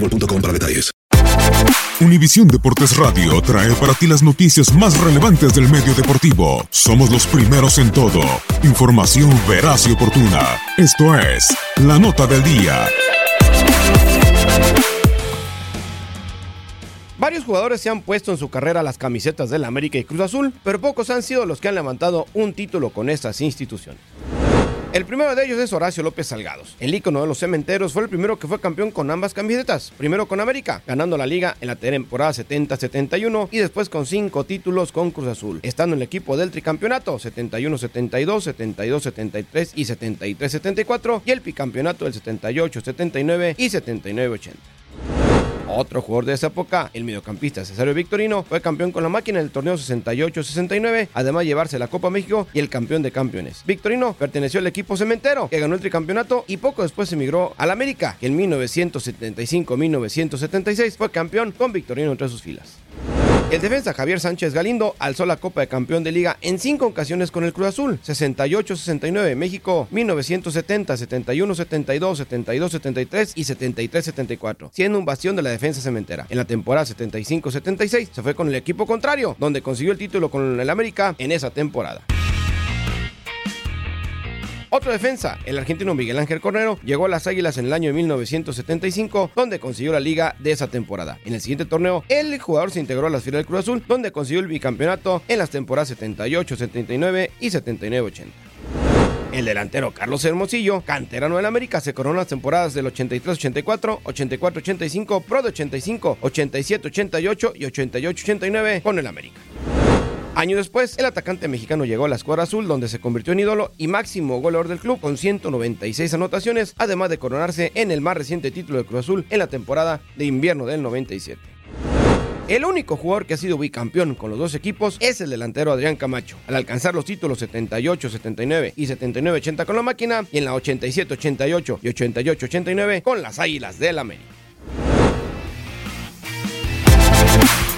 boostmobile.com. Univisión Deportes Radio trae para ti las noticias más relevantes del medio deportivo. Somos los primeros en todo. Información veraz y oportuna. Esto es La Nota del Día. Varios jugadores se han puesto en su carrera las camisetas del América y Cruz Azul, pero pocos han sido los que han levantado un título con estas instituciones. El primero de ellos es Horacio López Salgados. El ícono de los cementeros fue el primero que fue campeón con ambas camisetas. Primero con América, ganando la liga en la temporada 70-71 y después con cinco títulos con Cruz Azul, estando en el equipo del tricampeonato 71-72, 72-73 y 73-74 y el bicampeonato del 78-79 y 79-80. Otro jugador de esa época, el mediocampista Cesario Victorino, fue campeón con la máquina del torneo 68-69, además de llevarse la Copa México y el campeón de campeones. Victorino perteneció al equipo cementero, que ganó el tricampeonato y poco después emigró al América, que en 1975-1976 fue campeón con Victorino entre sus filas. El defensa Javier Sánchez Galindo alzó la Copa de Campeón de Liga en cinco ocasiones con el Cruz Azul: 68-69 México, 1970, 71, 72, 72, 73 y 73, 74, siendo un bastión de la defensa cementera. En la temporada 75-76 se fue con el equipo contrario, donde consiguió el título con el América en esa temporada. Otro defensa, el argentino Miguel Ángel Cornero, llegó a las Águilas en el año de 1975, donde consiguió la liga de esa temporada. En el siguiente torneo, el jugador se integró a las filas del Cruz Azul, donde consiguió el bicampeonato en las temporadas 78, 79 y 79, 80. El delantero Carlos Hermosillo, canterano del América, se coronó las temporadas del 83-84, 84-85, Pro de 85, 87-88 y 88-89 con el América. Año después, el atacante mexicano llegó a la escuadra azul, donde se convirtió en ídolo y máximo goleador del club con 196 anotaciones, además de coronarse en el más reciente título de Cruz Azul en la temporada de invierno del 97. El único jugador que ha sido bicampeón con los dos equipos es el delantero Adrián Camacho, al alcanzar los títulos 78-79 y 79-80 con la máquina y en la 87-88 y 88-89 con las Águilas del América.